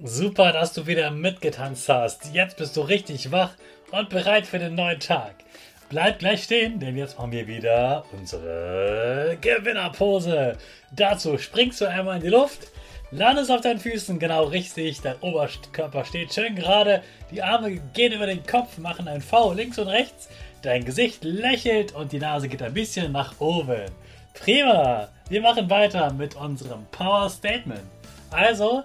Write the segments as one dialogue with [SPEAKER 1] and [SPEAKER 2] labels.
[SPEAKER 1] Super, dass du wieder mitgetanzt hast. Jetzt bist du richtig wach und bereit für den neuen Tag. Bleib gleich stehen, denn jetzt machen wir wieder unsere Gewinnerpose. Dazu springst du einmal in die Luft, landest auf deinen Füßen genau richtig, dein Oberkörper steht schön gerade, die Arme gehen über den Kopf, machen ein V links und rechts, dein Gesicht lächelt und die Nase geht ein bisschen nach oben. Prima! Wir machen weiter mit unserem Power Statement. Also,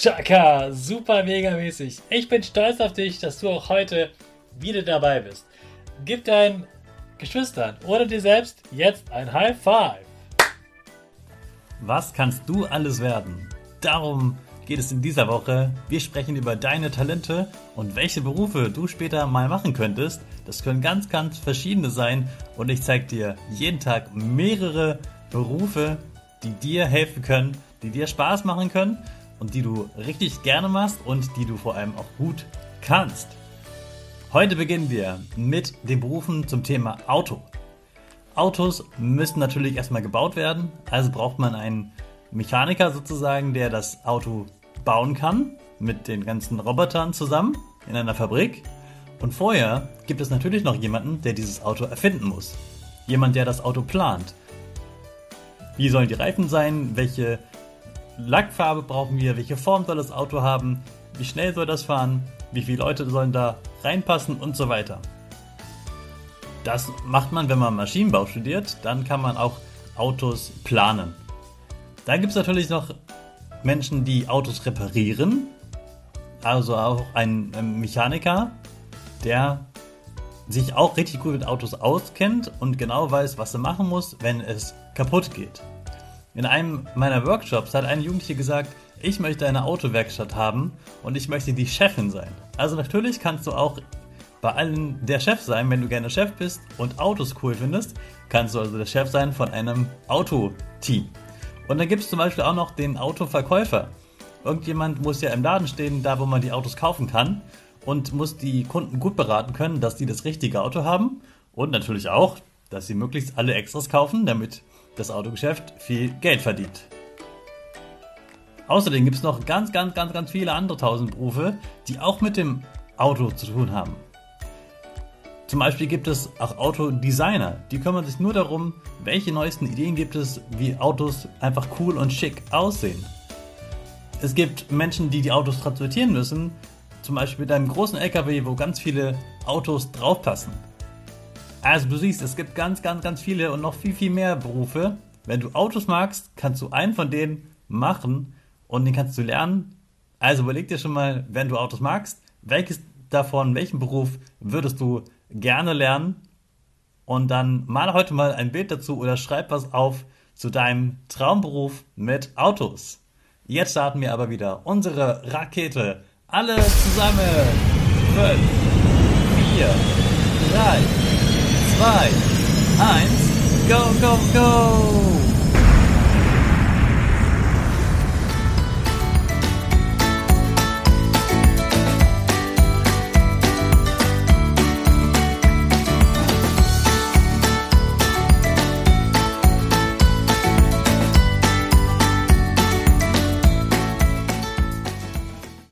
[SPEAKER 1] Chaka, super mega mäßig. Ich bin stolz auf dich, dass du auch heute wieder dabei bist. Gib deinen Geschwistern oder dir selbst jetzt ein High Five. Was kannst du alles werden? Darum geht es in dieser Woche. Wir sprechen über deine Talente und welche Berufe du später mal machen könntest. Das können ganz, ganz verschiedene sein und ich zeige dir jeden Tag mehrere Berufe, die dir helfen können, die dir Spaß machen können und die du richtig gerne machst und die du vor allem auch gut kannst. Heute beginnen wir mit den Berufen zum Thema Auto. Autos müssen natürlich erstmal gebaut werden, also braucht man einen Mechaniker sozusagen, der das Auto bauen kann, mit den ganzen Robotern zusammen in einer Fabrik. Und vorher gibt es natürlich noch jemanden, der dieses Auto erfinden muss. Jemand, der das Auto plant. Wie sollen die Reifen sein? Welche Lackfarbe brauchen wir, welche Form soll das Auto haben, wie schnell soll das fahren, wie viele Leute sollen da reinpassen und so weiter. Das macht man, wenn man Maschinenbau studiert, dann kann man auch Autos planen. Da gibt es natürlich noch Menschen, die Autos reparieren, also auch ein Mechaniker, der sich auch richtig gut mit Autos auskennt und genau weiß, was er machen muss, wenn es kaputt geht. In einem meiner Workshops hat eine Jugendliche gesagt, ich möchte eine Autowerkstatt haben und ich möchte die Chefin sein. Also natürlich kannst du auch bei allen der Chef sein, wenn du gerne Chef bist und Autos cool findest, kannst du also der Chef sein von einem Autoteam. Und dann gibt es zum Beispiel auch noch den Autoverkäufer. Irgendjemand muss ja im Laden stehen, da wo man die Autos kaufen kann und muss die Kunden gut beraten können, dass sie das richtige Auto haben und natürlich auch, dass sie möglichst alle Extras kaufen, damit das Autogeschäft viel Geld verdient. Außerdem gibt es noch ganz, ganz, ganz, ganz viele andere tausend Berufe, die auch mit dem Auto zu tun haben. Zum Beispiel gibt es auch Autodesigner, die kümmern sich nur darum, welche neuesten Ideen gibt es, wie Autos einfach cool und schick aussehen. Es gibt Menschen, die die Autos transportieren müssen, zum Beispiel mit einem großen LKW, wo ganz viele Autos draufpassen. Also du siehst, es gibt ganz, ganz, ganz viele und noch viel, viel mehr Berufe. Wenn du Autos magst, kannst du einen von denen machen und den kannst du lernen. Also überleg dir schon mal, wenn du Autos magst, welches davon, welchen Beruf würdest du gerne lernen? Und dann mal heute mal ein Bild dazu oder schreib was auf zu deinem Traumberuf mit Autos. Jetzt starten wir aber wieder unsere Rakete. Alle zusammen. 5, 4, 3, 2, 1, go, go, go!